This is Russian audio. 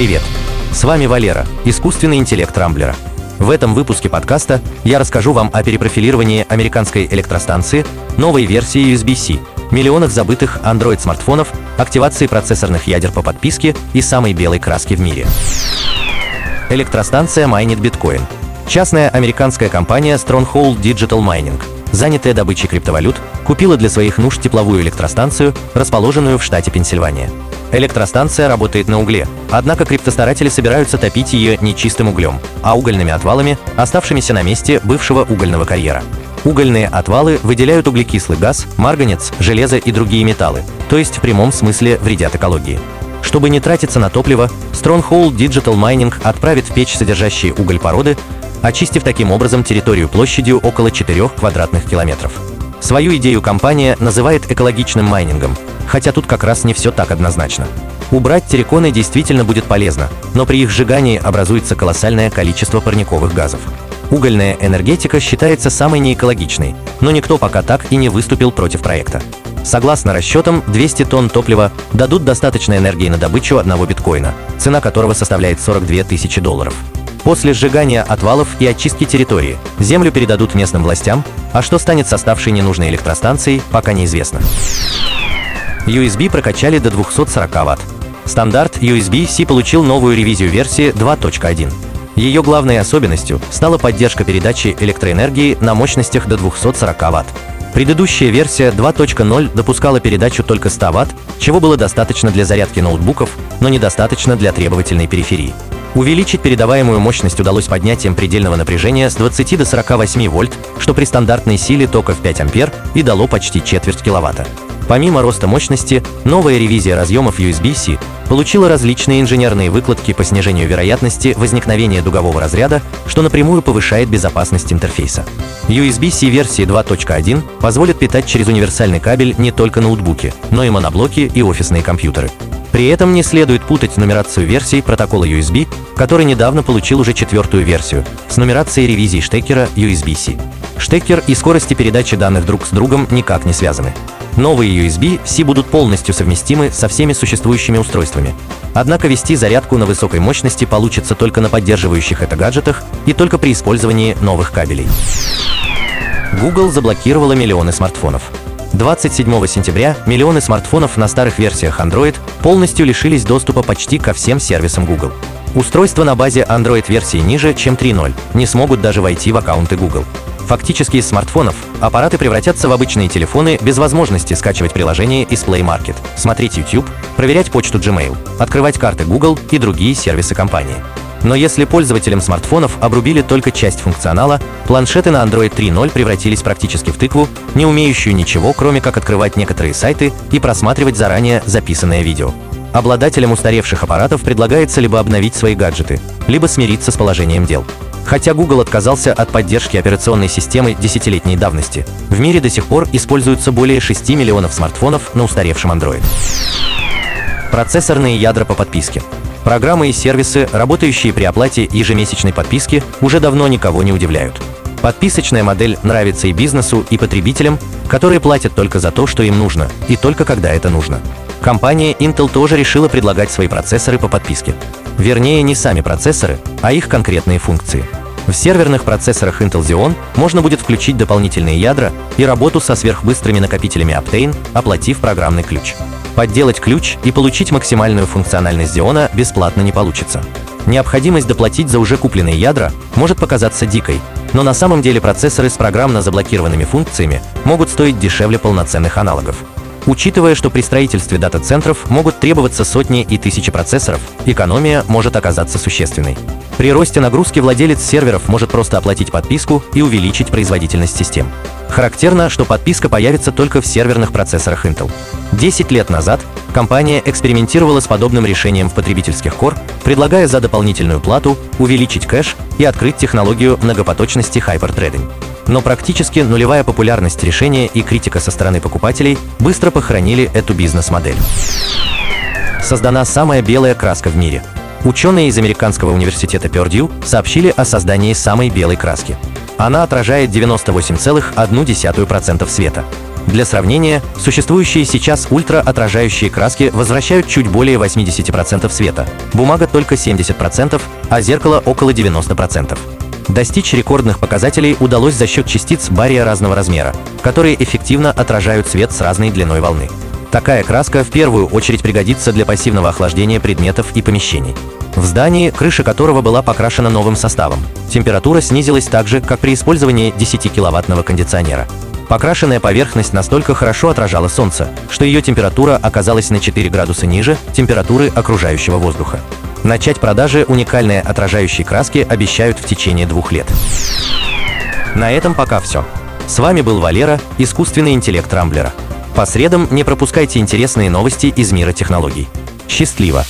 Привет! С вами Валера, искусственный интеллект Рамблера. В этом выпуске подкаста я расскажу вам о перепрофилировании американской электростанции, новой версии USB-C, миллионах забытых Android-смартфонов, активации процессорных ядер по подписке и самой белой краски в мире. Электростанция майнит биткоин. Частная американская компания Stronghold Digital Mining – занятая добычей криптовалют, купила для своих нужд тепловую электростанцию, расположенную в штате Пенсильвания. Электростанция работает на угле, однако криптостаратели собираются топить ее не чистым углем, а угольными отвалами, оставшимися на месте бывшего угольного карьера. Угольные отвалы выделяют углекислый газ, марганец, железо и другие металлы, то есть в прямом смысле вредят экологии. Чтобы не тратиться на топливо, Stronghold Digital Mining отправит в печь содержащие уголь породы, очистив таким образом территорию площадью около 4 квадратных километров. Свою идею компания называет экологичным майнингом, хотя тут как раз не все так однозначно. Убрать терриконы действительно будет полезно, но при их сжигании образуется колоссальное количество парниковых газов. Угольная энергетика считается самой неэкологичной, но никто пока так и не выступил против проекта. Согласно расчетам, 200 тонн топлива дадут достаточно энергии на добычу одного биткоина, цена которого составляет 42 тысячи долларов. После сжигания отвалов и очистки территории землю передадут местным властям, а что станет с оставшей ненужной электростанцией, пока неизвестно. USB прокачали до 240 Вт. Стандарт USB-C получил новую ревизию версии 2.1. Ее главной особенностью стала поддержка передачи электроэнергии на мощностях до 240 Вт. Предыдущая версия 2.0 допускала передачу только 100 Вт, чего было достаточно для зарядки ноутбуков, но недостаточно для требовательной периферии. Увеличить передаваемую мощность удалось поднятием предельного напряжения с 20 до 48 вольт, что при стандартной силе тока в 5 ампер и дало почти четверть киловатта. Помимо роста мощности, новая ревизия разъемов USB-C получила различные инженерные выкладки по снижению вероятности возникновения дугового разряда, что напрямую повышает безопасность интерфейса. USB-C версии 2.1 позволит питать через универсальный кабель не только ноутбуки, но и моноблоки и офисные компьютеры. При этом не следует путать нумерацию версий протокола USB, который недавно получил уже четвертую версию, с нумерацией ревизии штекера USB-C. Штекер и скорости передачи данных друг с другом никак не связаны. Новые USB-C будут полностью совместимы со всеми существующими устройствами. Однако вести зарядку на высокой мощности получится только на поддерживающих это гаджетах и только при использовании новых кабелей. Google заблокировала миллионы смартфонов. 27 сентября миллионы смартфонов на старых версиях Android полностью лишились доступа почти ко всем сервисам Google. Устройства на базе Android-версии ниже, чем 3.0, не смогут даже войти в аккаунты Google. Фактически из смартфонов аппараты превратятся в обычные телефоны без возможности скачивать приложение из Play Market, смотреть YouTube, проверять почту Gmail, открывать карты Google и другие сервисы компании. Но если пользователям смартфонов обрубили только часть функционала, планшеты на Android 3.0 превратились практически в тыкву, не умеющую ничего, кроме как открывать некоторые сайты и просматривать заранее записанное видео. Обладателям устаревших аппаратов предлагается либо обновить свои гаджеты, либо смириться с положением дел. Хотя Google отказался от поддержки операционной системы десятилетней давности, в мире до сих пор используются более 6 миллионов смартфонов на устаревшем Android. Процессорные ядра по подписке. Программы и сервисы, работающие при оплате ежемесячной подписки, уже давно никого не удивляют. Подписочная модель нравится и бизнесу, и потребителям, которые платят только за то, что им нужно, и только когда это нужно. Компания Intel тоже решила предлагать свои процессоры по подписке. Вернее, не сами процессоры, а их конкретные функции. В серверных процессорах Intel Xeon можно будет включить дополнительные ядра и работу со сверхбыстрыми накопителями Optane, оплатив программный ключ. Подделать ключ и получить максимальную функциональность Xeon бесплатно не получится. Необходимость доплатить за уже купленные ядра может показаться дикой, но на самом деле процессоры с программно заблокированными функциями могут стоить дешевле полноценных аналогов. Учитывая, что при строительстве дата-центров могут требоваться сотни и тысячи процессоров, экономия может оказаться существенной. При росте нагрузки владелец серверов может просто оплатить подписку и увеличить производительность систем. Характерно, что подписка появится только в серверных процессорах Intel. 10 лет назад компания экспериментировала с подобным решением в потребительских Core, предлагая за дополнительную плату увеличить кэш и открыть технологию многопоточности Hyperthreading но практически нулевая популярность решения и критика со стороны покупателей быстро похоронили эту бизнес-модель. Создана самая белая краска в мире. Ученые из американского университета Пердью сообщили о создании самой белой краски. Она отражает 98,1% света. Для сравнения, существующие сейчас ультраотражающие краски возвращают чуть более 80% света, бумага только 70%, а зеркало около 90%. Достичь рекордных показателей удалось за счет частиц бария разного размера, которые эффективно отражают свет с разной длиной волны. Такая краска в первую очередь пригодится для пассивного охлаждения предметов и помещений. В здании, крыша которого была покрашена новым составом, температура снизилась так же, как при использовании 10-киловаттного кондиционера. Покрашенная поверхность настолько хорошо отражала солнце, что ее температура оказалась на 4 градуса ниже температуры окружающего воздуха. Начать продажи уникальной отражающей краски обещают в течение двух лет. На этом пока все. С вами был Валера, искусственный интеллект Рамблера. По средам не пропускайте интересные новости из мира технологий. Счастливо!